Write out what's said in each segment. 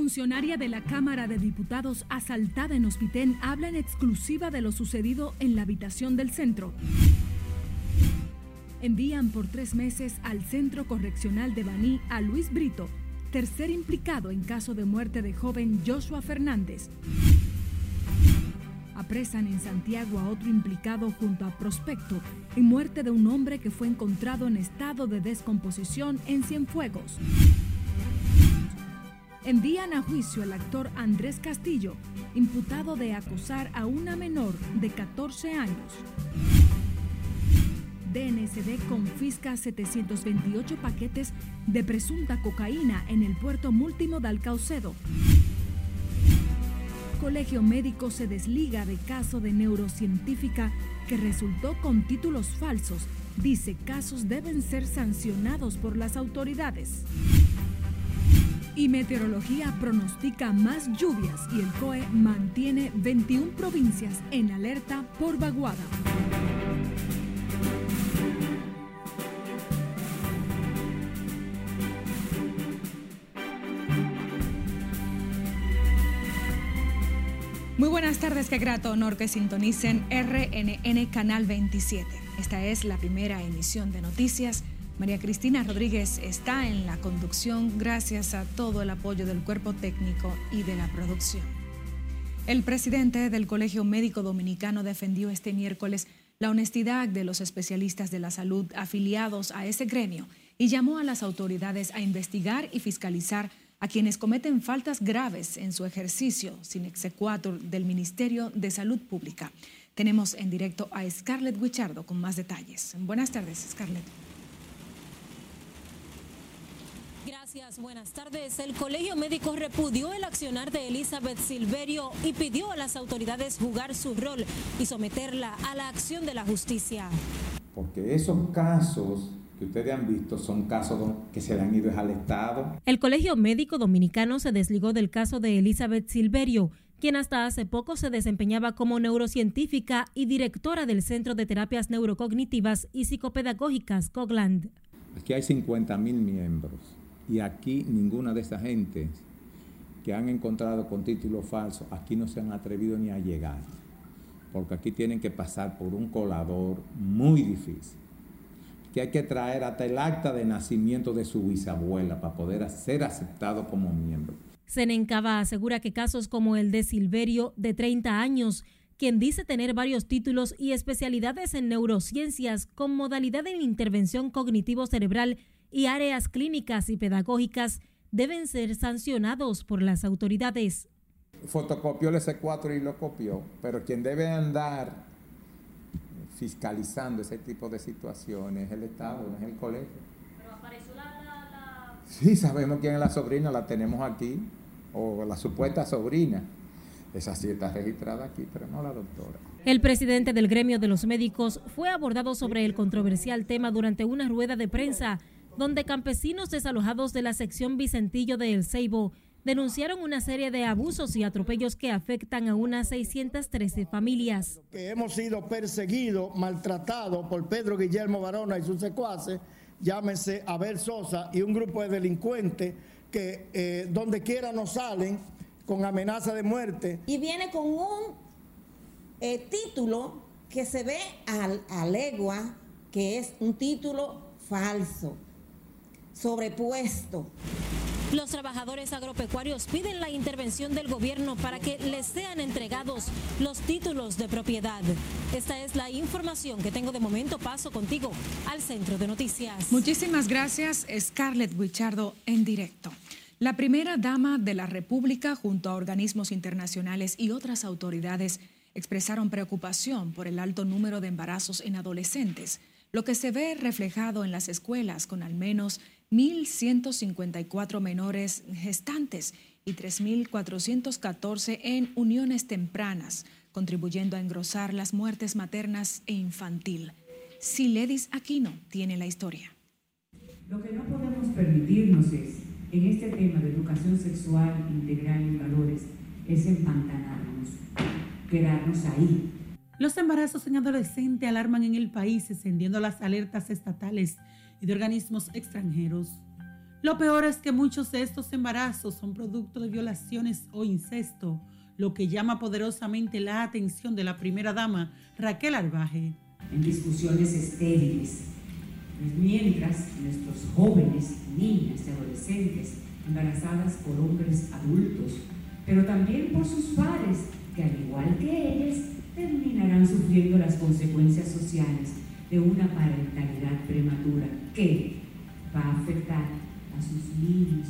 Funcionaria de la Cámara de Diputados asaltada en Hospitén habla en exclusiva de lo sucedido en la habitación del centro. Envían por tres meses al Centro Correccional de Baní a Luis Brito, tercer implicado en caso de muerte de joven Joshua Fernández. Apresan en Santiago a otro implicado junto a Prospecto en muerte de un hombre que fue encontrado en estado de descomposición en Cienfuegos. Envían a juicio al actor Andrés Castillo, imputado de acosar a una menor de 14 años. DNCD confisca 728 paquetes de presunta cocaína en el puerto multimodal Caucedo. Colegio Médico se desliga de caso de neurocientífica que resultó con títulos falsos. Dice casos deben ser sancionados por las autoridades. Y Meteorología pronostica más lluvias y el COE mantiene 21 provincias en alerta por vaguada. Muy buenas tardes, qué grato honor que sintonicen RNN Canal 27. Esta es la primera emisión de noticias. María Cristina Rodríguez está en la conducción gracias a todo el apoyo del cuerpo técnico y de la producción. El presidente del Colegio Médico Dominicano defendió este miércoles la honestidad de los especialistas de la salud afiliados a ese gremio y llamó a las autoridades a investigar y fiscalizar a quienes cometen faltas graves en su ejercicio sin exequatur del Ministerio de Salud Pública. Tenemos en directo a Scarlett Wichardo con más detalles. Buenas tardes, Scarlett. Gracias, buenas tardes. El Colegio Médico repudió el accionar de Elizabeth Silverio y pidió a las autoridades jugar su rol y someterla a la acción de la justicia. Porque esos casos que ustedes han visto son casos que se le han ido al Estado. El Colegio Médico Dominicano se desligó del caso de Elizabeth Silverio, quien hasta hace poco se desempeñaba como neurocientífica y directora del Centro de Terapias Neurocognitivas y Psicopedagógicas Cogland. Aquí hay 50 mil miembros y aquí ninguna de esas gentes que han encontrado con títulos falsos, aquí no se han atrevido ni a llegar, porque aquí tienen que pasar por un colador muy difícil que hay que traer hasta el acta de nacimiento de su bisabuela para poder ser aceptado como miembro. Senencaba asegura que casos como el de Silverio, de 30 años, quien dice tener varios títulos y especialidades en neurociencias con modalidad en intervención cognitivo-cerebral y áreas clínicas y pedagógicas, deben ser sancionados por las autoridades. Fotocopió el S4 y lo copió, pero quien debe andar fiscalizando ese tipo de situaciones es el Estado, no es el colegio. Pero apareció la, la, Sí, sabemos quién es la sobrina, la tenemos aquí, o la supuesta sobrina. Esa sí está registrada aquí, pero no la doctora. El presidente del gremio de los médicos fue abordado sobre el controversial tema durante una rueda de prensa donde campesinos desalojados de la sección Vicentillo de El Ceibo denunciaron una serie de abusos y atropellos que afectan a unas 613 familias. Que hemos sido perseguidos, maltratados por Pedro Guillermo Barona y sus secuaces, llámese Abel Sosa y un grupo de delincuentes que eh, donde quiera nos salen con amenaza de muerte. Y viene con un eh, título que se ve a legua que es un título falso, sobrepuesto. Los trabajadores agropecuarios piden la intervención del gobierno para que les sean entregados los títulos de propiedad. Esta es la información que tengo de momento. Paso contigo al centro de noticias. Muchísimas gracias, Scarlett Wichardo, en directo. La primera dama de la República, junto a organismos internacionales y otras autoridades, expresaron preocupación por el alto número de embarazos en adolescentes, lo que se ve reflejado en las escuelas con al menos 1.154 menores gestantes y 3.414 en uniones tempranas, contribuyendo a engrosar las muertes maternas e infantil. Siledis Aquino tiene la historia. Lo que no podemos permitirnos es, en este tema de educación sexual integral y valores, es empantanarnos, quedarnos ahí. Los embarazos en adolescente alarman en el país, encendiendo las alertas estatales y de organismos extranjeros. Lo peor es que muchos de estos embarazos son producto de violaciones o incesto, lo que llama poderosamente la atención de la primera dama, Raquel Arbaje. En discusiones estériles, mientras nuestros jóvenes, niñas y adolescentes embarazadas por hombres adultos, pero también por sus padres, que al igual que ellas, terminarán sufriendo las consecuencias sociales de una parentalidad prematura que va a afectar a sus niños,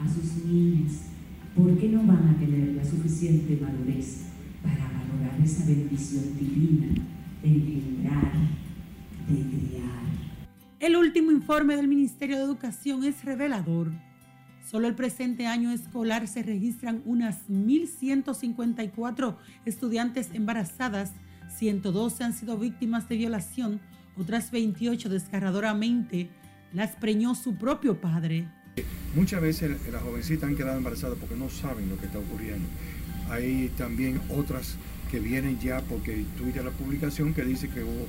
a sus niñas, ¿por qué no van a tener la suficiente madurez para valorar esa bendición divina de engendrar, de criar? El último informe del Ministerio de Educación es revelador. Solo el presente año escolar se registran unas 1.154 estudiantes embarazadas, 112 han sido víctimas de violación, otras 28 desgarradoramente las preñó su propio padre. Muchas veces las jovencitas han quedado embarazadas porque no saben lo que está ocurriendo. Hay también otras que vienen ya porque tuve la publicación que dice que hubo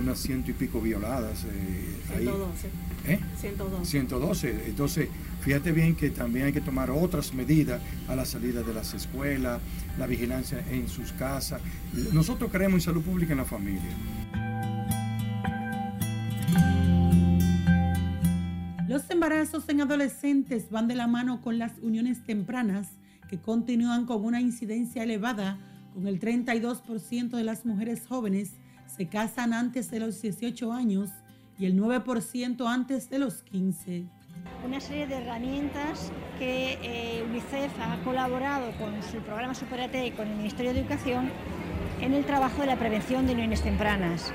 unas ciento y pico violadas. Eh, 112. ¿Eh? 112. 112. Entonces, fíjate bien que también hay que tomar otras medidas a la salida de las escuelas, la vigilancia en sus casas. Nosotros creemos en salud pública en la familia. Los embarazos en adolescentes van de la mano con las uniones tempranas, que continúan con una incidencia elevada, con el 32% de las mujeres jóvenes se casan antes de los 18 años y el 9% antes de los 15. Una serie de herramientas que eh, UNICEF ha colaborado con su programa Superate y con el Ministerio de Educación en el trabajo de la prevención de uniones tempranas.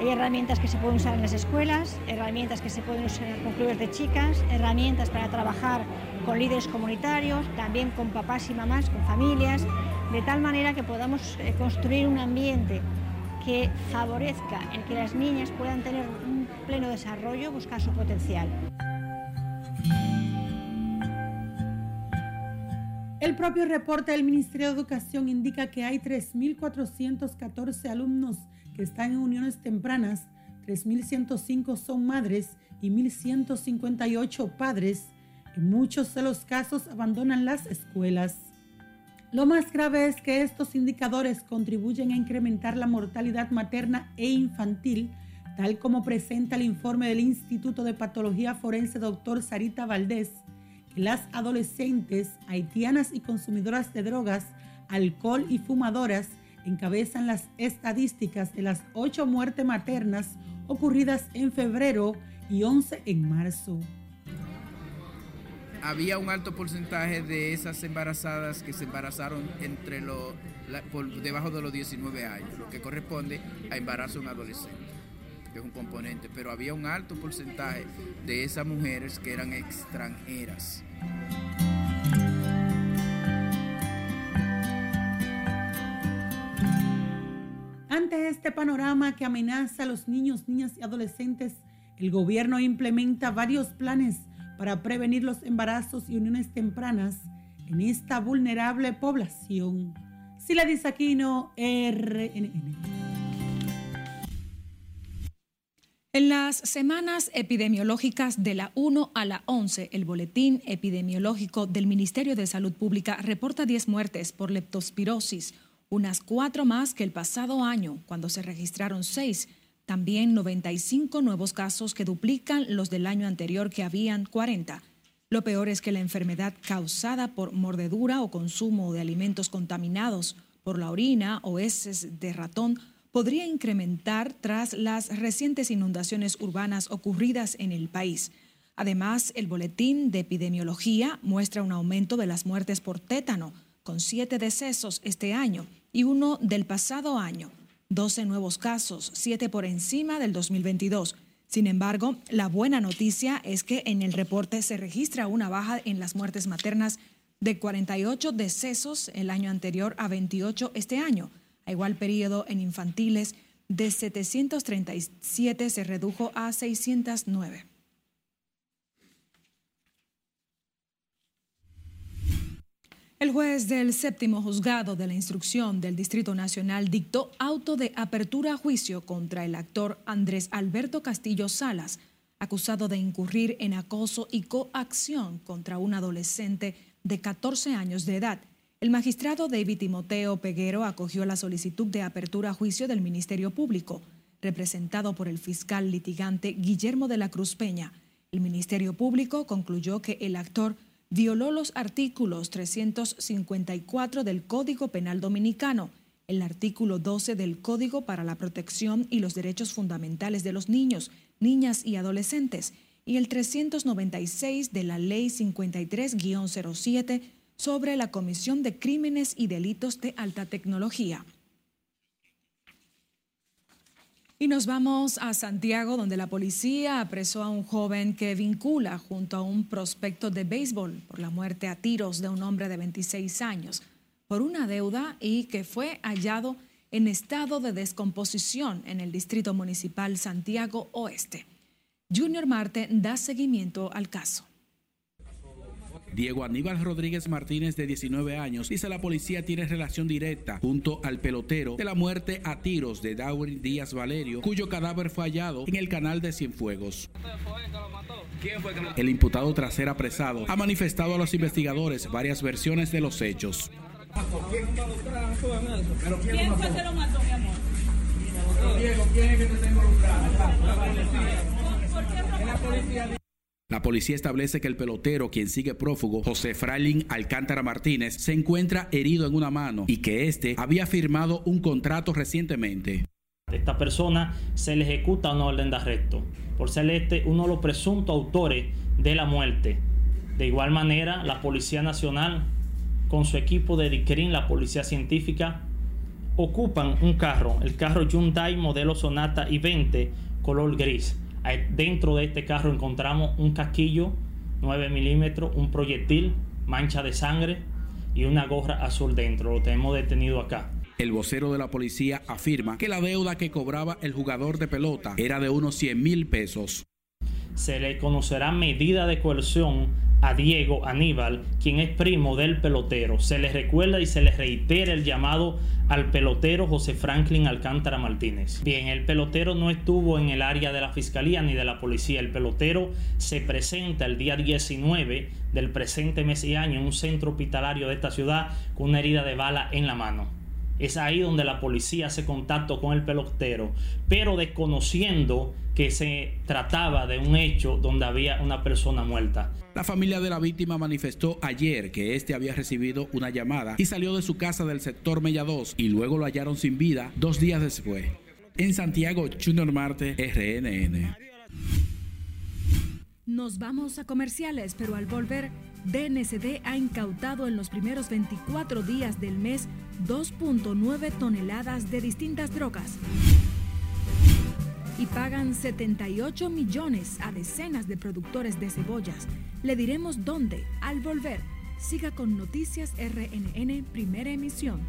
Hay herramientas que se pueden usar en las escuelas, herramientas que se pueden usar con clubes de chicas, herramientas para trabajar con líderes comunitarios, también con papás y mamás, con familias, de tal manera que podamos eh, construir un ambiente que favorezca el que las niñas puedan tener un pleno desarrollo, buscar su potencial. El propio reporte del Ministerio de Educación indica que hay 3.414 alumnos que están en uniones tempranas, 3.105 son madres y 1.158 padres. En muchos de los casos abandonan las escuelas. Lo más grave es que estos indicadores contribuyen a incrementar la mortalidad materna e infantil, tal como presenta el informe del Instituto de Patología Forense Dr. Sarita Valdés, las adolescentes haitianas y consumidoras de drogas, alcohol y fumadoras encabezan las estadísticas de las ocho muertes maternas ocurridas en febrero y 11 en marzo. Había un alto porcentaje de esas embarazadas que se embarazaron entre por debajo de los 19 años, lo que corresponde a embarazo en adolescente, que es un componente, pero había un alto porcentaje de esas mujeres que eran extranjeras. Ante este panorama que amenaza a los niños, niñas y adolescentes, el gobierno implementa varios planes para prevenir los embarazos y uniones tempranas en esta vulnerable población. Sila Aquino, RNN. En las semanas epidemiológicas de la 1 a la 11, el Boletín Epidemiológico del Ministerio de Salud Pública reporta 10 muertes por leptospirosis, unas cuatro más que el pasado año, cuando se registraron seis. También 95 nuevos casos que duplican los del año anterior que habían 40. Lo peor es que la enfermedad causada por mordedura o consumo de alimentos contaminados por la orina o heces de ratón podría incrementar tras las recientes inundaciones urbanas ocurridas en el país. Además, el boletín de epidemiología muestra un aumento de las muertes por tétano, con siete decesos este año y uno del pasado año. 12 nuevos casos, 7 por encima del 2022. Sin embargo, la buena noticia es que en el reporte se registra una baja en las muertes maternas de 48 decesos el año anterior a 28 este año. A igual periodo en infantiles, de 737 se redujo a 609. El juez del séptimo juzgado de la instrucción del Distrito Nacional dictó auto de apertura a juicio contra el actor Andrés Alberto Castillo Salas, acusado de incurrir en acoso y coacción contra un adolescente de 14 años de edad. El magistrado David Timoteo Peguero acogió la solicitud de apertura a juicio del Ministerio Público, representado por el fiscal litigante Guillermo de la Cruz Peña. El Ministerio Público concluyó que el actor violó los artículos 354 del Código Penal Dominicano, el artículo 12 del Código para la Protección y los Derechos Fundamentales de los Niños, Niñas y Adolescentes y el 396 de la Ley 53-07 sobre la Comisión de Crímenes y Delitos de Alta Tecnología. Y nos vamos a Santiago, donde la policía apresó a un joven que vincula junto a un prospecto de béisbol por la muerte a tiros de un hombre de 26 años por una deuda y que fue hallado en estado de descomposición en el Distrito Municipal Santiago Oeste. Junior Marte da seguimiento al caso. Diego Aníbal Rodríguez Martínez, de 19 años, dice la policía tiene relación directa junto al pelotero de la muerte a tiros de Dawin Díaz Valerio, cuyo cadáver fue hallado en el canal de Cienfuegos. El imputado tras ser apresado ha manifestado a los investigadores varias versiones de los hechos. ¿Quién fue que lo mató, mi amor? Diego, ¿quién es que te está involucrado? La policía... La policía establece que el pelotero, quien sigue prófugo, José Frailin Alcántara Martínez, se encuentra herido en una mano y que este había firmado un contrato recientemente. Esta persona se le ejecuta una orden de arresto por ser este uno de los presuntos autores de la muerte. De igual manera, la Policía Nacional, con su equipo de DICRIN, la Policía Científica, ocupan un carro, el carro Hyundai modelo Sonata i20 color gris Dentro de este carro encontramos un casquillo 9 milímetros, un proyectil, mancha de sangre y una gorra azul dentro. Lo tenemos detenido acá. El vocero de la policía afirma que la deuda que cobraba el jugador de pelota era de unos 100 mil pesos. Se le conocerá medida de coerción a Diego Aníbal, quien es primo del pelotero. Se le recuerda y se le reitera el llamado al pelotero José Franklin Alcántara Martínez. Bien, el pelotero no estuvo en el área de la fiscalía ni de la policía. El pelotero se presenta el día 19 del presente mes y año en un centro hospitalario de esta ciudad con una herida de bala en la mano. Es ahí donde la policía hace contacto con el pelotero, pero desconociendo que se trataba de un hecho donde había una persona muerta. La familia de la víctima manifestó ayer que este había recibido una llamada y salió de su casa del sector Mella 2 y luego lo hallaron sin vida dos días después. En Santiago, Junior Marte, RNN. Nos vamos a comerciales, pero al volver, DNCD ha incautado en los primeros 24 días del mes 2.9 toneladas de distintas drogas y pagan 78 millones a decenas de productores de cebollas. Le diremos dónde al volver. Siga con Noticias RNN, primera emisión.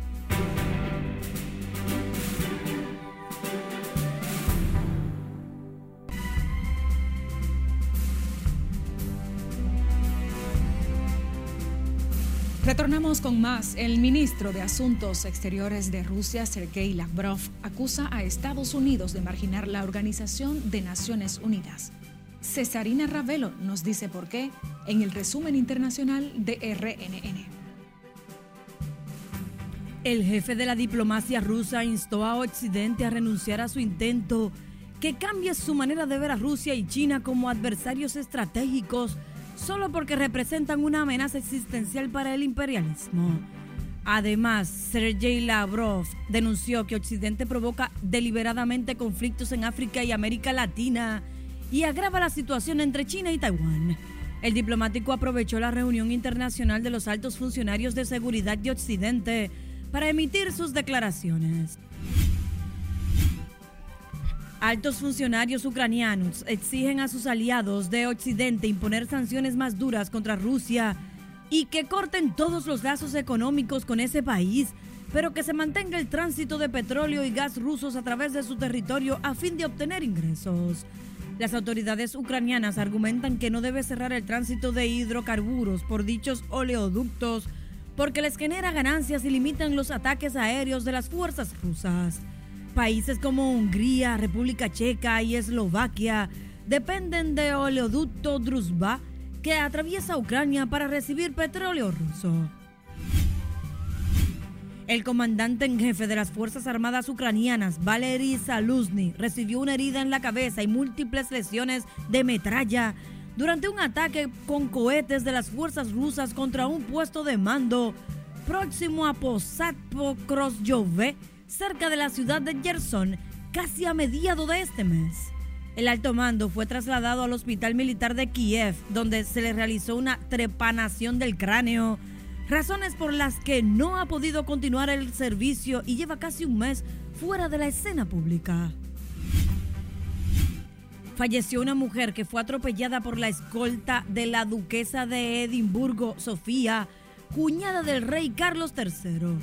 Retornamos con más. El ministro de Asuntos Exteriores de Rusia, Sergei Lavrov, acusa a Estados Unidos de marginar la Organización de Naciones Unidas. Cesarina Ravelo nos dice por qué en el resumen internacional de RNN. El jefe de la diplomacia rusa instó a Occidente a renunciar a su intento que cambie su manera de ver a Rusia y China como adversarios estratégicos solo porque representan una amenaza existencial para el imperialismo. Además, Sergei Lavrov denunció que Occidente provoca deliberadamente conflictos en África y América Latina y agrava la situación entre China y Taiwán. El diplomático aprovechó la reunión internacional de los altos funcionarios de seguridad de Occidente para emitir sus declaraciones. Altos funcionarios ucranianos exigen a sus aliados de Occidente imponer sanciones más duras contra Rusia y que corten todos los lazos económicos con ese país, pero que se mantenga el tránsito de petróleo y gas rusos a través de su territorio a fin de obtener ingresos. Las autoridades ucranianas argumentan que no debe cerrar el tránsito de hidrocarburos por dichos oleoductos porque les genera ganancias y limitan los ataques aéreos de las fuerzas rusas. Países como Hungría, República Checa y Eslovaquia dependen de oleoducto Druzhba que atraviesa Ucrania para recibir petróleo ruso. El comandante en jefe de las Fuerzas Armadas ucranianas, Valery Saluzny, recibió una herida en la cabeza y múltiples lesiones de metralla durante un ataque con cohetes de las fuerzas rusas contra un puesto de mando próximo a Posatpo Krosjove, cerca de la ciudad de Gerson, casi a mediado de este mes. El alto mando fue trasladado al Hospital Militar de Kiev, donde se le realizó una trepanación del cráneo razones por las que no ha podido continuar el servicio y lleva casi un mes fuera de la escena pública. Falleció una mujer que fue atropellada por la escolta de la duquesa de Edimburgo, Sofía, cuñada del rey Carlos III.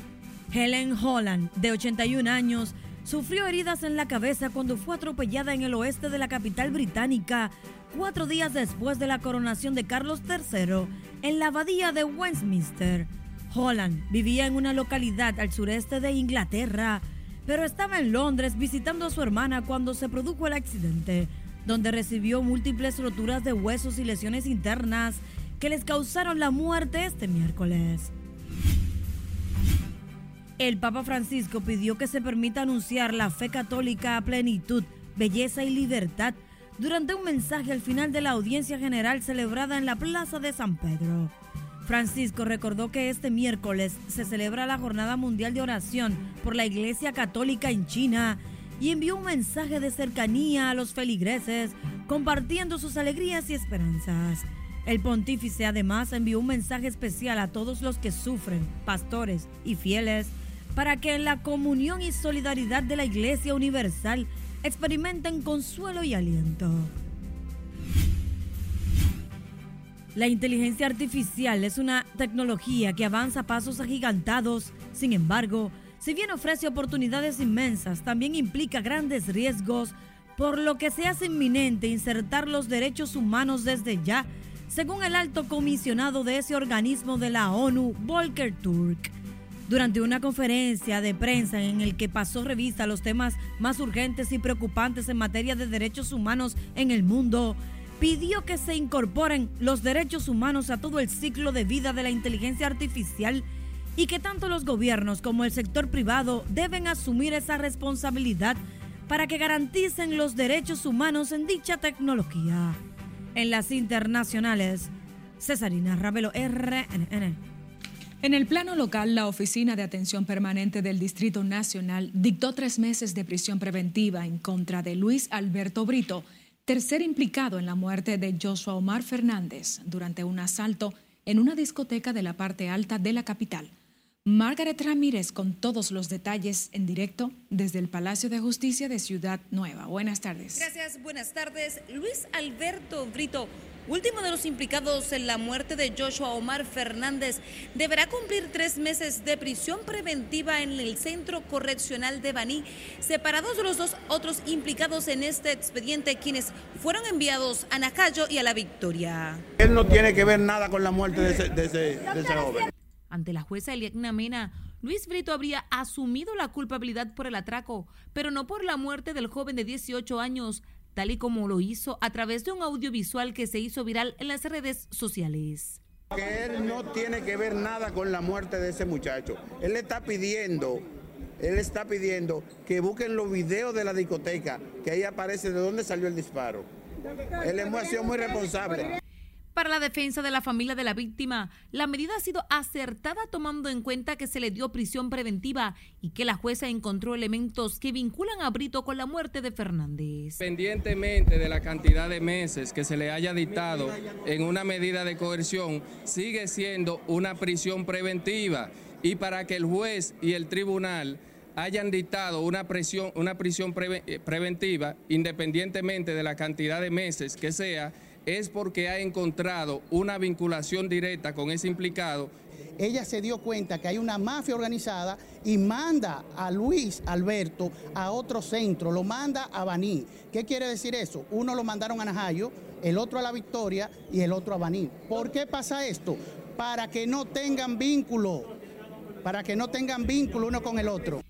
Helen Holland, de 81 años, sufrió heridas en la cabeza cuando fue atropellada en el oeste de la capital británica, cuatro días después de la coronación de Carlos III en la abadía de Westminster. Holland vivía en una localidad al sureste de Inglaterra, pero estaba en Londres visitando a su hermana cuando se produjo el accidente, donde recibió múltiples roturas de huesos y lesiones internas que les causaron la muerte este miércoles. El Papa Francisco pidió que se permita anunciar la fe católica a plenitud, belleza y libertad durante un mensaje al final de la audiencia general celebrada en la Plaza de San Pedro. Francisco recordó que este miércoles se celebra la Jornada Mundial de Oración por la Iglesia Católica en China y envió un mensaje de cercanía a los feligreses, compartiendo sus alegrías y esperanzas. El pontífice además envió un mensaje especial a todos los que sufren, pastores y fieles, para que en la comunión y solidaridad de la Iglesia Universal experimenten consuelo y aliento. La inteligencia artificial es una tecnología que avanza a pasos agigantados, sin embargo, si bien ofrece oportunidades inmensas, también implica grandes riesgos, por lo que se hace inminente insertar los derechos humanos desde ya, según el alto comisionado de ese organismo de la ONU, Volker Turk durante una conferencia de prensa en el que pasó revista los temas más urgentes y preocupantes en materia de derechos humanos en el mundo, pidió que se incorporen los derechos humanos a todo el ciclo de vida de la inteligencia artificial y que tanto los gobiernos como el sector privado deben asumir esa responsabilidad para que garanticen los derechos humanos en dicha tecnología. En las internacionales, Cesarina Ravelo, RNN. En el plano local, la Oficina de Atención Permanente del Distrito Nacional dictó tres meses de prisión preventiva en contra de Luis Alberto Brito, tercer implicado en la muerte de Joshua Omar Fernández durante un asalto en una discoteca de la parte alta de la capital. Margaret Ramírez con todos los detalles en directo desde el Palacio de Justicia de Ciudad Nueva. Buenas tardes. Gracias, buenas tardes. Luis Alberto Brito último de los implicados en la muerte de Joshua Omar Fernández, deberá cumplir tres meses de prisión preventiva en el Centro Correccional de Baní, separados de los dos otros implicados en este expediente, quienes fueron enviados a Nacayo y a La Victoria. Él no tiene que ver nada con la muerte de ese, joven. Ante la jueza Eliagna Mena, Luis Brito habría asumido la culpabilidad por el atraco, pero no por la muerte del joven de 18 años, tal y como lo hizo a través de un audiovisual que se hizo viral en las redes sociales. Que él no tiene que ver nada con la muerte de ese muchacho. Él está pidiendo, él está pidiendo que busquen los videos de la discoteca, que ahí aparece de dónde salió el disparo. Él es sido muy responsable. Para la defensa de la familia de la víctima, la medida ha sido acertada tomando en cuenta que se le dio prisión preventiva y que la jueza encontró elementos que vinculan a Brito con la muerte de Fernández. Independientemente de la cantidad de meses que se le haya dictado en una medida de coerción, sigue siendo una prisión preventiva y para que el juez y el tribunal hayan dictado una, prisión, una prisión eh, preventiva, independientemente de la cantidad de meses que sea, es porque ha encontrado una vinculación directa con ese implicado. Ella se dio cuenta que hay una mafia organizada y manda a Luis Alberto a otro centro, lo manda a Baní. ¿Qué quiere decir eso? Uno lo mandaron a Najayo, el otro a La Victoria y el otro a Baní. ¿Por qué pasa esto? Para que no tengan vínculo, para que no tengan vínculo uno con el otro.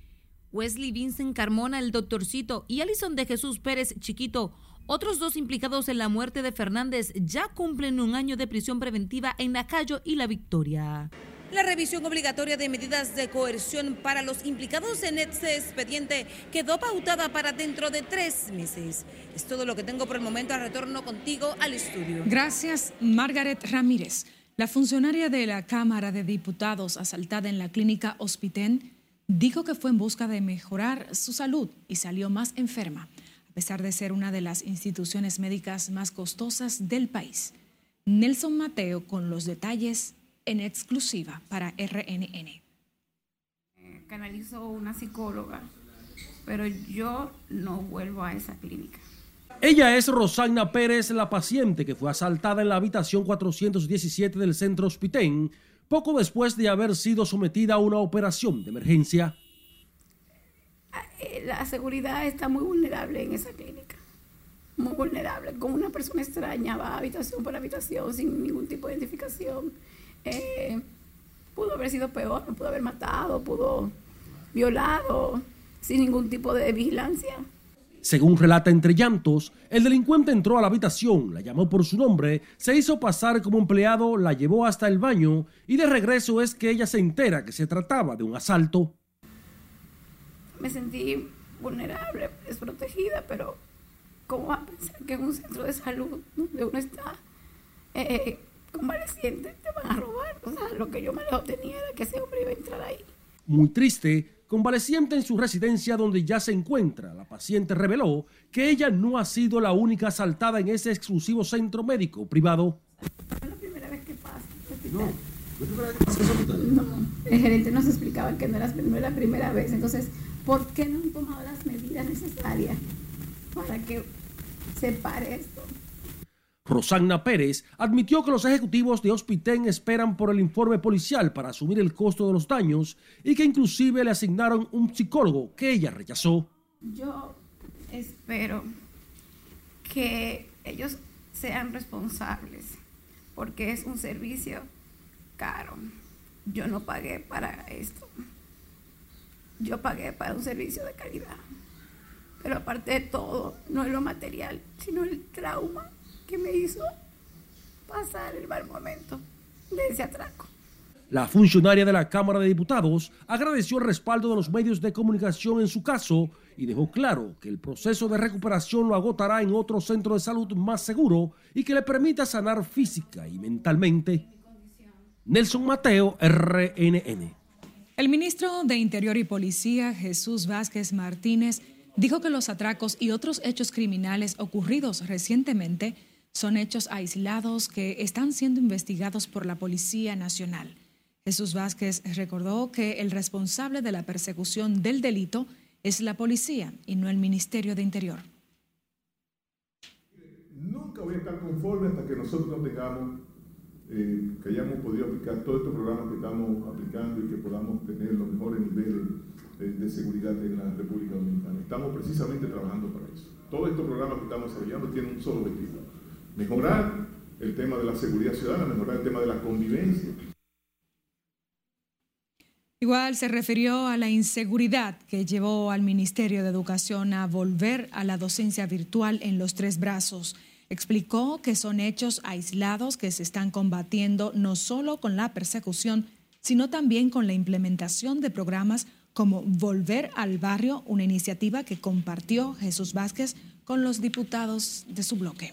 Wesley Vincent Carmona, el doctorcito, y Alison de Jesús Pérez Chiquito Otros dos implicados en la muerte de Fernández ya cumplen un año de prisión preventiva en Nacayo y La Victoria. La revisión obligatoria de medidas de coerción para los implicados en este expediente quedó pautada para dentro de tres meses. Es todo lo que tengo por el momento. Retorno contigo al estudio. Gracias, Margaret Ramírez. La funcionaria de la Cámara de Diputados asaltada en la clínica Hospitén dijo que fue en busca de mejorar su salud y salió más enferma, pesar de ser una de las instituciones médicas más costosas del país. Nelson Mateo con los detalles en exclusiva para RNN. Canalizó una psicóloga, pero yo no vuelvo a esa clínica. Ella es Rosagna Pérez, la paciente que fue asaltada en la habitación 417 del centro Hospitén poco después de haber sido sometida a una operación de emergencia. La seguridad está muy vulnerable en esa clínica, muy vulnerable. Como una persona extraña va habitación por habitación sin ningún tipo de identificación eh, pudo haber sido peor, pudo haber matado, pudo violado, sin ningún tipo de vigilancia. Según relata entre llantos, el delincuente entró a la habitación, la llamó por su nombre, se hizo pasar como empleado, la llevó hasta el baño y de regreso es que ella se entera que se trataba de un asalto. Me sentí vulnerable, desprotegida, pero ¿cómo va a pensar que en un centro de salud donde uno está eh, convaleciente, te van a robar. O sea, lo que yo me lo tenía era que ese hombre iba a entrar ahí. Muy triste, convaleciente en su residencia donde ya se encuentra, la paciente reveló que ella no ha sido la única asaltada en ese exclusivo centro médico privado. Es la primera vez que pasa. No. No, el gerente nos explicaba que no era la primera vez. Entonces, ¿por qué no han tomado las medidas necesarias para que se pare esto? Rosanna Pérez admitió que los ejecutivos de Hospitén esperan por el informe policial para asumir el costo de los daños y que inclusive le asignaron un psicólogo que ella rechazó. Yo espero que ellos sean responsables porque es un servicio caro. Yo no pagué para esto. Yo pagué para un servicio de calidad. Pero aparte de todo, no es lo material, sino el trauma que me hizo pasar el mal momento de ese atraco. La funcionaria de la Cámara de Diputados agradeció el respaldo de los medios de comunicación en su caso y dejó claro que el proceso de recuperación lo agotará en otro centro de salud más seguro y que le permita sanar física y mentalmente. Nelson Mateo, RNN. El ministro de Interior y Policía, Jesús Vázquez Martínez, dijo que los atracos y otros hechos criminales ocurridos recientemente son hechos aislados que están siendo investigados por la Policía Nacional. Jesús Vázquez recordó que el responsable de la persecución del delito es la policía y no el Ministerio de Interior. Nunca voy a estar conforme hasta que nosotros no eh, que hayamos podido aplicar todos estos programas que estamos aplicando y que podamos tener los mejores niveles de, de seguridad en la República Dominicana. Estamos precisamente trabajando para eso. Todos estos programas que estamos desarrollando tienen un solo objetivo, mejorar el tema de la seguridad ciudadana, mejorar el tema de la convivencia. Igual se refirió a la inseguridad que llevó al Ministerio de Educación a volver a la docencia virtual en los tres brazos. Explicó que son hechos aislados que se están combatiendo no solo con la persecución, sino también con la implementación de programas como Volver al Barrio, una iniciativa que compartió Jesús Vázquez con los diputados de su bloque.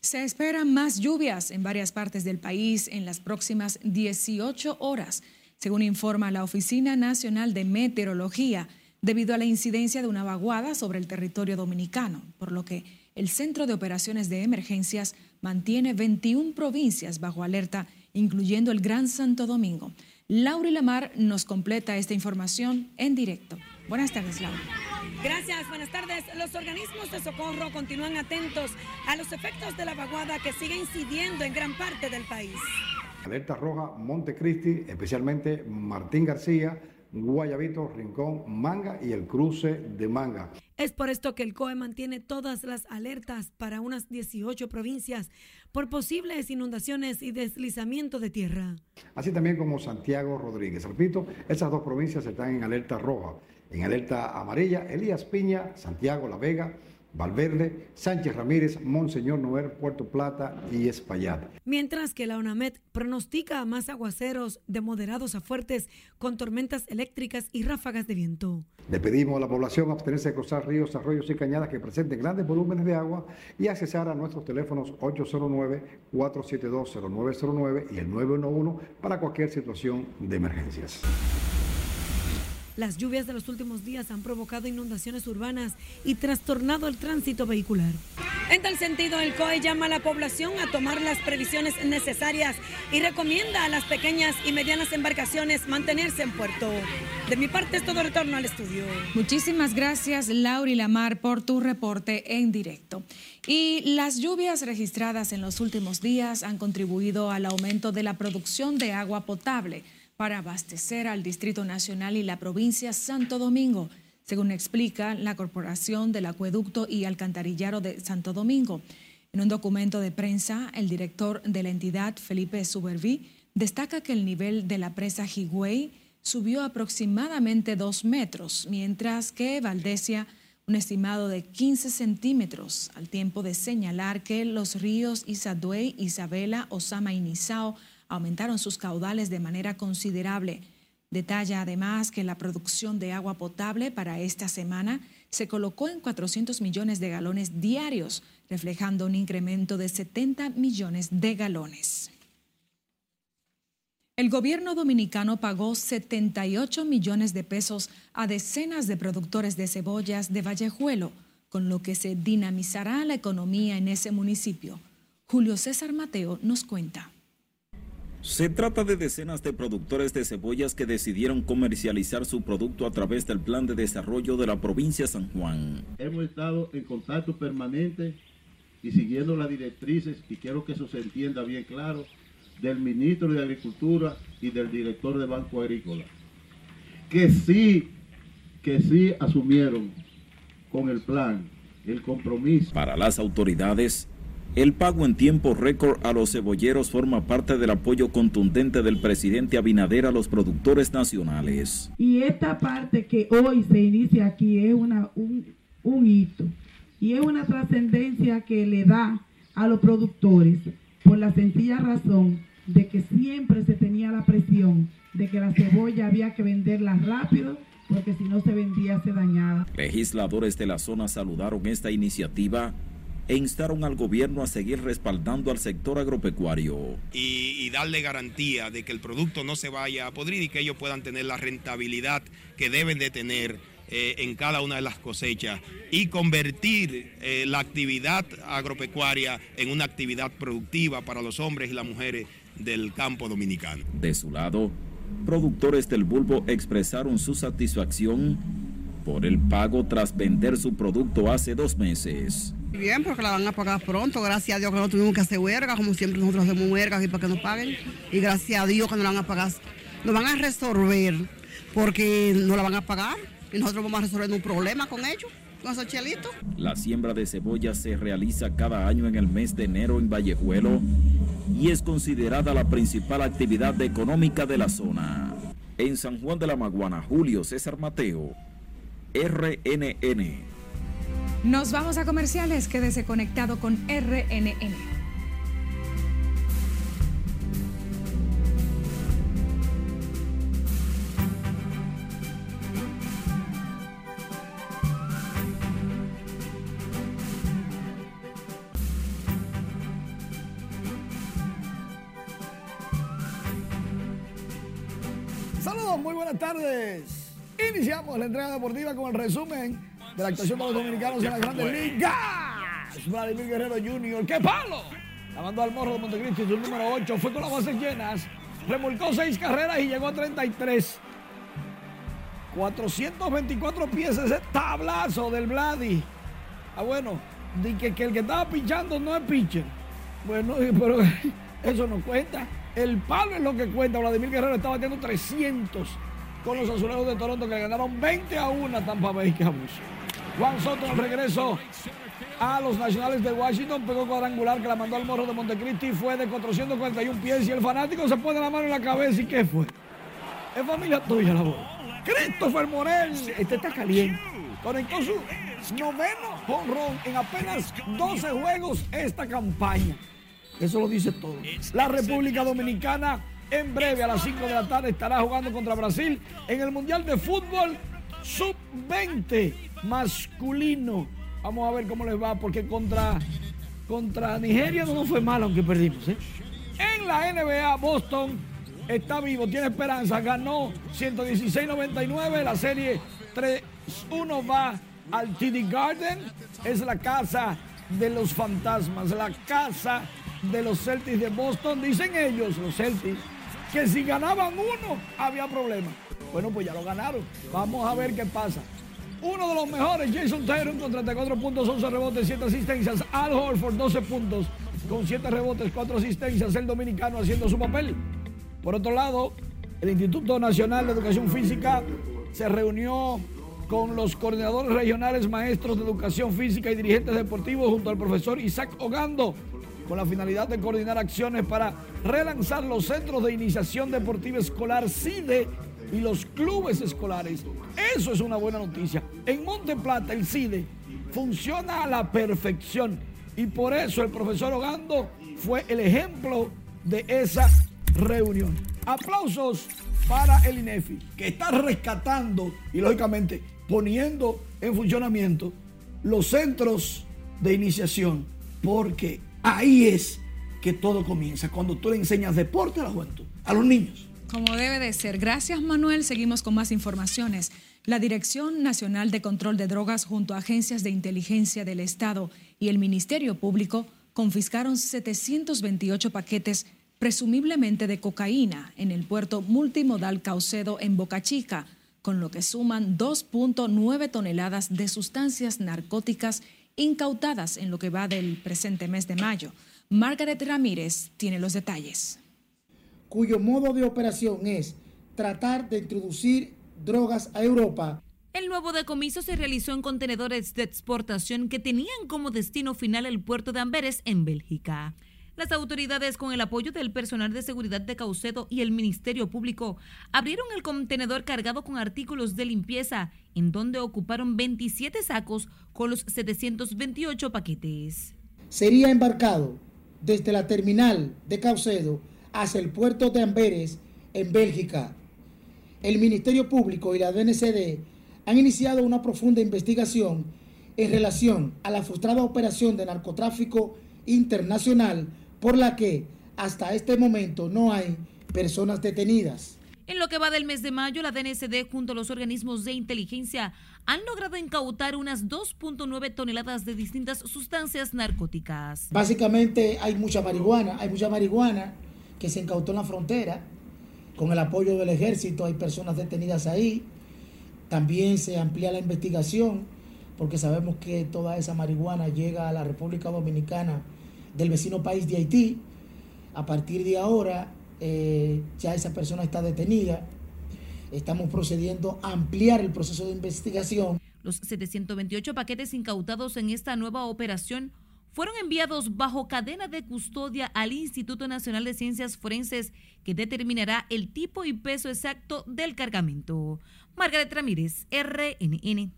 Se esperan más lluvias en varias partes del país en las próximas 18 horas, según informa la Oficina Nacional de Meteorología, debido a la incidencia de una vaguada sobre el territorio dominicano, por lo que el Centro de Operaciones de Emergencias mantiene 21 provincias bajo alerta, incluyendo el Gran Santo Domingo. Laura Lamar nos completa esta información en directo. Buenas tardes, Laura. Gracias, buenas tardes. Los organismos de socorro continúan atentos a los efectos de la vaguada que sigue incidiendo en gran parte del país. Alerta roja, Montecristi, especialmente Martín García, Guayabito, Rincón, Manga y el cruce de Manga. Es por esto que el COE mantiene todas las alertas para unas 18 provincias por posibles inundaciones y deslizamiento de tierra. Así también como Santiago Rodríguez. Repito, esas dos provincias están en alerta roja. En alerta amarilla, Elías Piña, Santiago La Vega, Valverde, Sánchez Ramírez, Monseñor Noel, Puerto Plata y Espaillat. Mientras que la UNAMED pronostica más aguaceros de moderados a fuertes con tormentas eléctricas y ráfagas de viento. Le pedimos a la población abstenerse de cruzar ríos, arroyos y cañadas que presenten grandes volúmenes de agua y accesar a nuestros teléfonos 809-472-0909 y el 911 para cualquier situación de emergencias. Las lluvias de los últimos días han provocado inundaciones urbanas y trastornado el tránsito vehicular. En tal sentido, el COE llama a la población a tomar las previsiones necesarias y recomienda a las pequeñas y medianas embarcaciones mantenerse en puerto. De mi parte es todo retorno al estudio. Muchísimas gracias, Lauri Lamar, por tu reporte en directo. Y las lluvias registradas en los últimos días han contribuido al aumento de la producción de agua potable para abastecer al Distrito Nacional y la provincia Santo Domingo, según explica la Corporación del Acueducto y Alcantarillado de Santo Domingo. En un documento de prensa, el director de la entidad, Felipe Suberví, destaca que el nivel de la presa Higüey subió aproximadamente dos metros, mientras que Valdesia un estimado de 15 centímetros, al tiempo de señalar que los ríos Isaduey, Isabela, Osama y Nizao aumentaron sus caudales de manera considerable. Detalla además que la producción de agua potable para esta semana se colocó en 400 millones de galones diarios, reflejando un incremento de 70 millones de galones. El gobierno dominicano pagó 78 millones de pesos a decenas de productores de cebollas de Vallejuelo, con lo que se dinamizará la economía en ese municipio. Julio César Mateo nos cuenta. Se trata de decenas de productores de cebollas que decidieron comercializar su producto a través del plan de desarrollo de la provincia de San Juan. Hemos estado en contacto permanente y siguiendo las directrices, y quiero que eso se entienda bien claro, del ministro de Agricultura y del director de Banco Agrícola, que sí, que sí asumieron con el plan el compromiso. Para las autoridades, el pago en tiempo récord a los cebolleros forma parte del apoyo contundente del presidente Abinader a los productores nacionales. Y esta parte que hoy se inicia aquí es una, un, un hito y es una trascendencia que le da a los productores por la sencilla razón de que siempre se tenía la presión de que la cebolla había que venderla rápido porque si no se vendía se dañaba. Legisladores de la zona saludaron esta iniciativa e instaron al gobierno a seguir respaldando al sector agropecuario. Y, darle garantía de que el producto no se vaya a podrir y que ellos puedan tener la rentabilidad que deben de tener eh, en cada una de las cosechas y convertir eh, la actividad agropecuaria en una actividad productiva para los hombres y las mujeres del campo dominicano. De su lado, productores del bulbo expresaron su satisfacción por el pago tras vender su producto hace dos meses. Bien, porque la van a pagar pronto. Gracias a Dios que no tuvimos que hacer huelga, como siempre nosotros hacemos huelgas y para que nos paguen. Y gracias a Dios que nos la van a pagar. Nos van a resolver porque no la van a pagar y nosotros vamos a resolver un problema con ellos. Con esos chelitos. La siembra de cebolla se realiza cada año en el mes de enero en Vallejuelo y es considerada la principal actividad económica de la zona. En San Juan de la Maguana, Julio César Mateo, RNN. Nos vamos a comerciales, quédese conectado con RNN. Saludos, muy buenas tardes. Iniciamos la entrega deportiva con el resumen de la actuación de los dominicanos en la Grandes Ligas. Vladimir Guerrero Jr. ¡Qué palo! La mandó al morro de Montecristi, su número 8. Fue con las bases llenas. Remolcó seis carreras y llegó a 33. 424 pies ese tablazo del Vladi. Ah, bueno, di que, que el que estaba pinchando no es pitcher. Bueno, pero eso no cuenta. El palo es lo que cuenta. Vladimir Guerrero estaba teniendo 300 con los azulejos de Toronto que ganaron 20 a 1 a Tampa Bay. Que. Juan Soto al regreso a los Nacionales de Washington. Pegó cuadrangular que la mandó al morro de Montecristi. Fue de 441 pies y el fanático se pone la mano en la cabeza. ¿Y qué fue? Es familia tuya la voz. Christopher Morel. Este está caliente. Conectó su noveno jonrón en apenas 12 juegos esta campaña. Eso lo dice todo. La República Dominicana en breve a las 5 de la tarde estará jugando contra Brasil en el Mundial de Fútbol Sub-20 masculino. Vamos a ver cómo les va porque contra, contra Nigeria no fue mal aunque perdimos. ¿eh? En la NBA Boston está vivo, tiene esperanza, ganó 116-99, la serie 3-1 va al TD Garden, es la casa de los fantasmas, la casa de los Celtics de Boston, dicen ellos, los Celtics, que si ganaban uno había problema. Bueno, pues ya lo ganaron. Vamos a ver qué pasa. Uno de los mejores, Jason Tatum, con 34 puntos, 11 rebotes, 7 asistencias. Al Horford, 12 puntos, con 7 rebotes, 4 asistencias. El dominicano haciendo su papel. Por otro lado, el Instituto Nacional de Educación Física se reunió con los coordinadores regionales, maestros de educación física y dirigentes deportivos junto al profesor Isaac Ogando con la finalidad de coordinar acciones para relanzar los centros de iniciación deportiva escolar CIDE y los clubes escolares. Eso es una buena noticia. En Monte Plata el CIDE funciona a la perfección y por eso el profesor Ogando fue el ejemplo de esa reunión. Aplausos para el INEFI, que está rescatando y lógicamente poniendo en funcionamiento los centros de iniciación, porque ahí es que todo comienza, cuando tú le enseñas deporte a la juventud, a los niños. Como debe de ser. Gracias, Manuel. Seguimos con más informaciones. La Dirección Nacional de Control de Drogas junto a agencias de inteligencia del Estado y el Ministerio Público confiscaron 728 paquetes presumiblemente de cocaína en el puerto multimodal Caucedo en Boca Chica, con lo que suman 2.9 toneladas de sustancias narcóticas incautadas en lo que va del presente mes de mayo. Margaret Ramírez tiene los detalles. Cuyo modo de operación es tratar de introducir drogas a Europa. El nuevo decomiso se realizó en contenedores de exportación que tenían como destino final el puerto de Amberes en Bélgica. Las autoridades, con el apoyo del personal de seguridad de Caucedo y el Ministerio Público, abrieron el contenedor cargado con artículos de limpieza, en donde ocuparon 27 sacos con los 728 paquetes. Sería embarcado desde la terminal de Caucedo hacia el puerto de Amberes, en Bélgica. El Ministerio Público y la DNCD han iniciado una profunda investigación en relación a la frustrada operación de narcotráfico internacional por la que hasta este momento no hay personas detenidas. En lo que va del mes de mayo, la DNCD junto a los organismos de inteligencia han logrado incautar unas 2.9 toneladas de distintas sustancias narcóticas. Básicamente hay mucha marihuana, hay mucha marihuana que se incautó en la frontera con el apoyo del ejército, hay personas detenidas ahí. También se amplía la investigación porque sabemos que toda esa marihuana llega a la República Dominicana del vecino país de Haití. A partir de ahora eh, ya esa persona está detenida. Estamos procediendo a ampliar el proceso de investigación. Los 728 paquetes incautados en esta nueva operación fueron enviados bajo cadena de custodia al Instituto Nacional de Ciencias Forenses, que determinará el tipo y peso exacto del cargamento. Margaret Ramírez, RNN.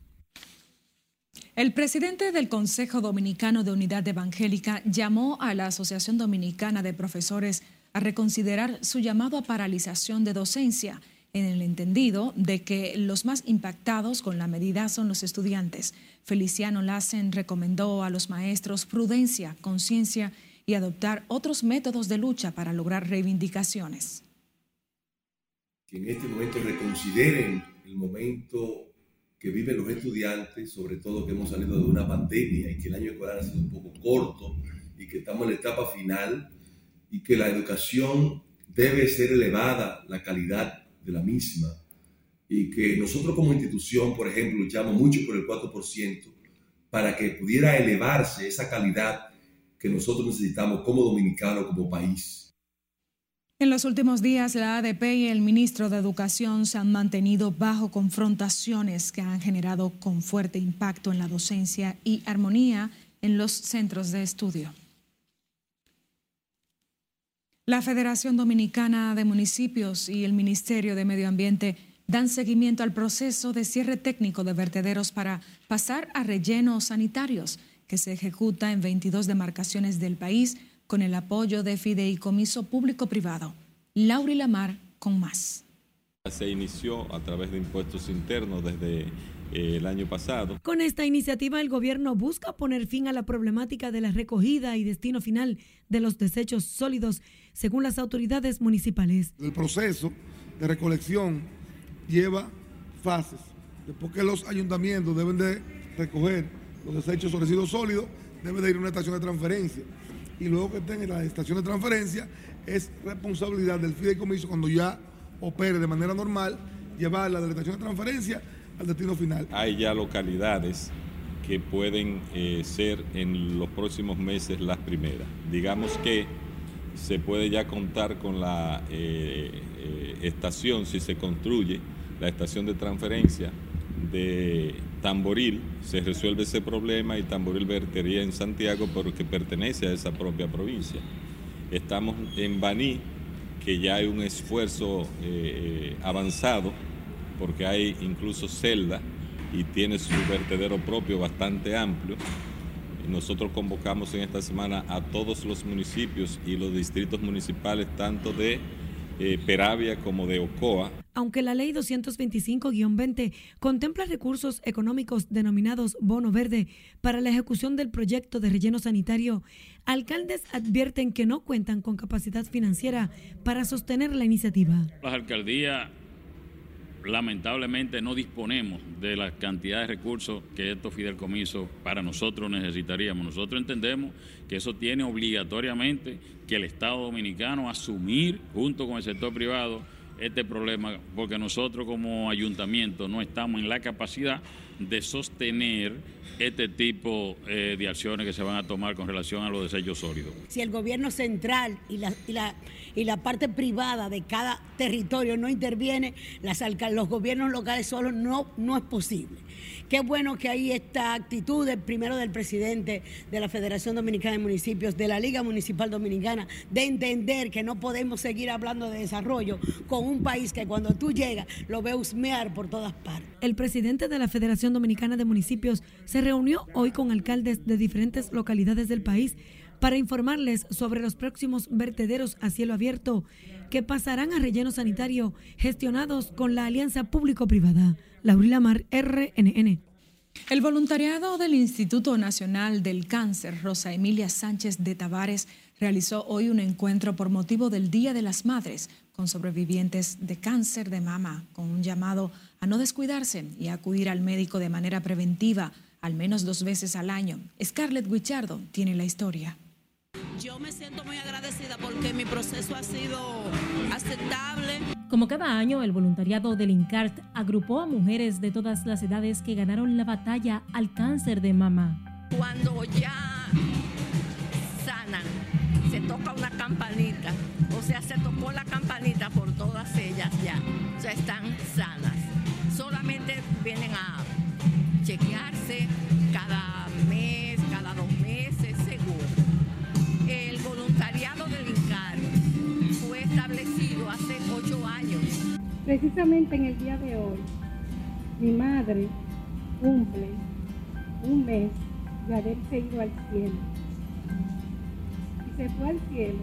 El presidente del Consejo Dominicano de Unidad Evangélica llamó a la Asociación Dominicana de Profesores a reconsiderar su llamado a paralización de docencia en el entendido de que los más impactados con la medida son los estudiantes. Feliciano Lassen recomendó a los maestros prudencia, conciencia y adoptar otros métodos de lucha para lograr reivindicaciones. Que en este momento reconsideren el momento que viven los estudiantes, sobre todo que hemos salido de una pandemia y que el año escolar ha sido un poco corto y que estamos en la etapa final y que la educación debe ser elevada, la calidad de la misma, y que nosotros como institución, por ejemplo, luchamos mucho por el 4% para que pudiera elevarse esa calidad que nosotros necesitamos como dominicanos, como país. En los últimos días, la ADP y el ministro de Educación se han mantenido bajo confrontaciones que han generado con fuerte impacto en la docencia y armonía en los centros de estudio. La Federación Dominicana de Municipios y el Ministerio de Medio Ambiente dan seguimiento al proceso de cierre técnico de vertederos para pasar a rellenos sanitarios que se ejecuta en 22 demarcaciones del país con el apoyo de Fideicomiso Público-Privado. Lauri Lamar con más. Se inició a través de impuestos internos desde eh, el año pasado. Con esta iniciativa el gobierno busca poner fin a la problemática de la recogida y destino final de los desechos sólidos, según las autoridades municipales. El proceso de recolección lleva fases. Después que los ayuntamientos deben de recoger los desechos o residuos sólidos, debe de ir a una estación de transferencia. Y luego que estén en la estación de transferencia, es responsabilidad del fideicomiso cuando ya opere de manera normal, llevarla de la estación de transferencia al destino final. Hay ya localidades que pueden eh, ser en los próximos meses las primeras. Digamos que se puede ya contar con la eh, eh, estación, si se construye, la estación de transferencia de Tamboril, se resuelve ese problema y Tamboril vertería en Santiago porque pertenece a esa propia provincia. Estamos en Baní, que ya hay un esfuerzo avanzado porque hay incluso celda y tiene su vertedero propio bastante amplio. Nosotros convocamos en esta semana a todos los municipios y los distritos municipales, tanto de eh, Peravia como de Ocoa. Aunque la ley 225-20 contempla recursos económicos denominados bono verde para la ejecución del proyecto de relleno sanitario, alcaldes advierten que no cuentan con capacidad financiera para sostener la iniciativa. Las alcaldías lamentablemente no disponemos de la cantidad de recursos que estos fideicomisos para nosotros necesitaríamos. Nosotros entendemos que eso tiene obligatoriamente que el Estado dominicano asumir junto con el sector privado este problema, porque nosotros como ayuntamiento no estamos en la capacidad de sostener este tipo eh, de acciones que se van a tomar con relación a los desechos sólidos. Si el gobierno central y la, y la, y la parte privada de cada territorio no interviene, las, los gobiernos locales solo no, no es posible. Qué bueno que hay esta actitud, primero del presidente de la Federación Dominicana de Municipios, de la Liga Municipal Dominicana, de entender que no podemos seguir hablando de desarrollo con un país que cuando tú llegas lo ve husmear por todas partes. El presidente de la Federación Dominicana de Municipios se reunió hoy con alcaldes de diferentes localidades del país para informarles sobre los próximos vertederos a cielo abierto que pasarán a relleno sanitario gestionados con la alianza público-privada. Laurila Mar, RNN. El voluntariado del Instituto Nacional del Cáncer, Rosa Emilia Sánchez de Tavares, realizó hoy un encuentro por motivo del Día de las Madres con sobrevivientes de cáncer de mama, con un llamado a no descuidarse y a acudir al médico de manera preventiva al menos dos veces al año. Scarlett Guichardo tiene la historia. Yo me siento muy agradecida porque mi proceso ha sido aceptable. Como cada año, el voluntariado del INCART agrupó a mujeres de todas las edades que ganaron la batalla al cáncer de mama. Cuando ya sanan, se toca una campanita, o sea, se tocó la campanita por todas ellas ya, ya están sanas. Solamente vienen a Precisamente en el día de hoy, mi madre cumple un mes de haberse ido al cielo. Y se fue al cielo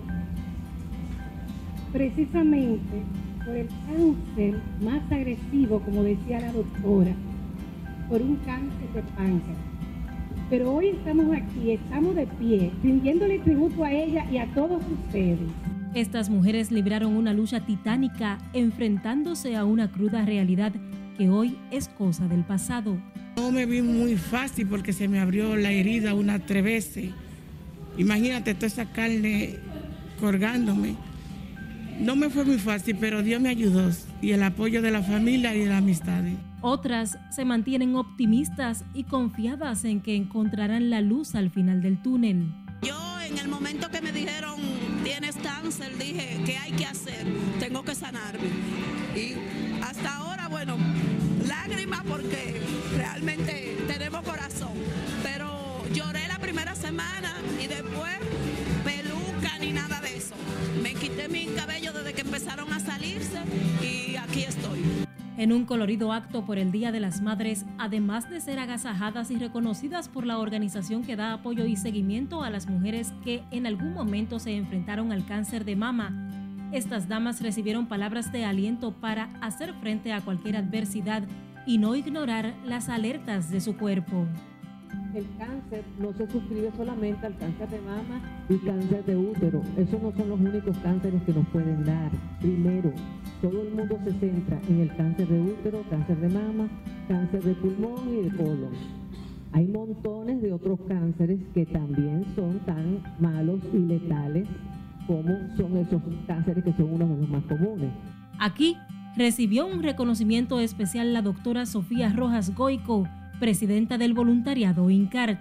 precisamente por el cáncer más agresivo, como decía la doctora, por un cáncer de páncreas. Pero hoy estamos aquí, estamos de pie, rindiéndole tributo a ella y a todos ustedes. Estas mujeres libraron una lucha titánica enfrentándose a una cruda realidad que hoy es cosa del pasado. No me vi muy fácil porque se me abrió la herida una tres veces. Imagínate toda esa carne colgándome. No me fue muy fácil, pero Dios me ayudó y el apoyo de la familia y de la amistad. Otras se mantienen optimistas y confiadas en que encontrarán la luz al final del túnel. Yo en el momento que me dijeron tienes cáncer dije ¿qué hay que hacer? Tengo que sanarme. Y hasta ahora, bueno, lágrimas porque realmente tenemos corazón. Pero lloré la primera semana y después peluca ni nada de eso. Me quité mi cabello desde que empezaron a salirse. En un colorido acto por el Día de las Madres, además de ser agasajadas y reconocidas por la organización que da apoyo y seguimiento a las mujeres que en algún momento se enfrentaron al cáncer de mama, estas damas recibieron palabras de aliento para hacer frente a cualquier adversidad y no ignorar las alertas de su cuerpo. El cáncer no se suscribe solamente al cáncer de mama y cáncer de útero. Esos no son los únicos cánceres que nos pueden dar. Primero, todo el mundo se centra en el cáncer de útero, cáncer de mama, cáncer de pulmón y de colon. Hay montones de otros cánceres que también son tan malos y letales como son esos cánceres que son uno de los más comunes. Aquí recibió un reconocimiento especial la doctora Sofía Rojas Goico, presidenta del voluntariado INCART.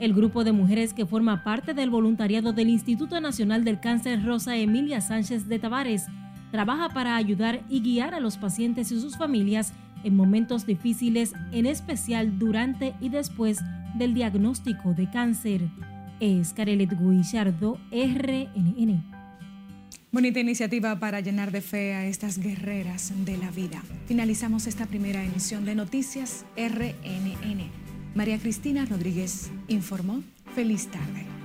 El grupo de mujeres que forma parte del voluntariado del Instituto Nacional del Cáncer Rosa Emilia Sánchez de Tavares trabaja para ayudar y guiar a los pacientes y sus familias en momentos difíciles, en especial durante y después del diagnóstico de cáncer es Carelet Guillardo, RNN. Bonita iniciativa para llenar de fe a estas guerreras de la vida. Finalizamos esta primera emisión de Noticias RNN. María Cristina Rodríguez informó. Feliz tarde.